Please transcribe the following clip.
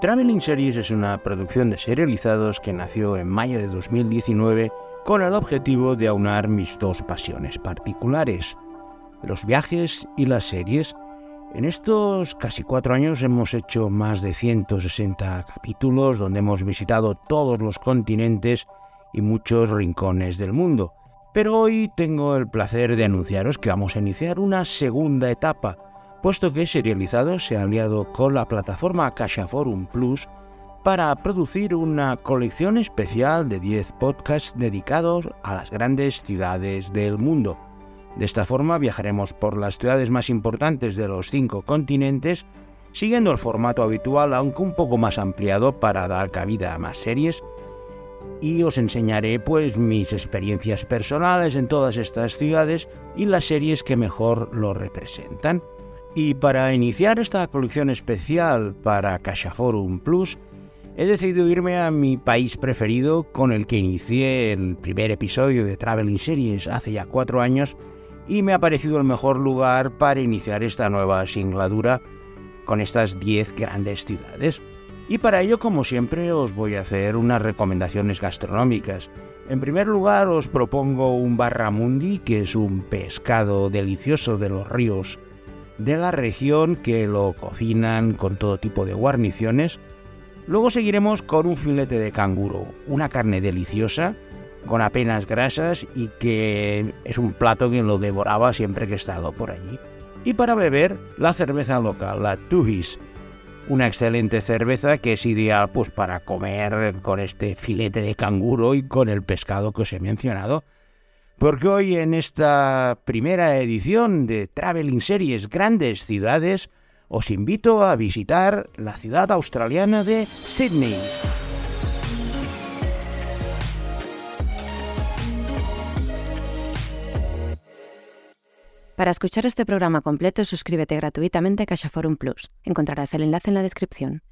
Traveling Series es una producción de serializados que nació en mayo de 2019 con el objetivo de aunar mis dos pasiones particulares, los viajes y las series. En estos casi cuatro años hemos hecho más de 160 capítulos donde hemos visitado todos los continentes y muchos rincones del mundo. Pero hoy tengo el placer de anunciaros que vamos a iniciar una segunda etapa, puesto que Serializado se ha aliado con la plataforma Casha Forum Plus para producir una colección especial de 10 podcasts dedicados a las grandes ciudades del mundo. De esta forma viajaremos por las ciudades más importantes de los cinco continentes, siguiendo el formato habitual aunque un poco más ampliado para dar cabida a más series y os enseñaré pues mis experiencias personales en todas estas ciudades y las series que mejor lo representan. Y para iniciar esta colección especial para Forum Plus, he decidido irme a mi país preferido con el que inicié el primer episodio de Traveling Series hace ya cuatro años y me ha parecido el mejor lugar para iniciar esta nueva singladura con estas 10 grandes ciudades. Y para ello, como siempre, os voy a hacer unas recomendaciones gastronómicas. En primer lugar, os propongo un barramundi, que es un pescado delicioso de los ríos de la región que lo cocinan con todo tipo de guarniciones. Luego seguiremos con un filete de canguro, una carne deliciosa, con apenas grasas y que es un plato que lo devoraba siempre que he estado por allí. Y para beber, la cerveza local, la Tuhis, una excelente cerveza que es ideal pues para comer con este filete de canguro y con el pescado que os he mencionado. Porque hoy en esta primera edición de Traveling Series Grandes Ciudades os invito a visitar la ciudad australiana de Sydney. Para escuchar este programa completo, suscríbete gratuitamente a Forum Plus. Encontrarás el enlace en la descripción.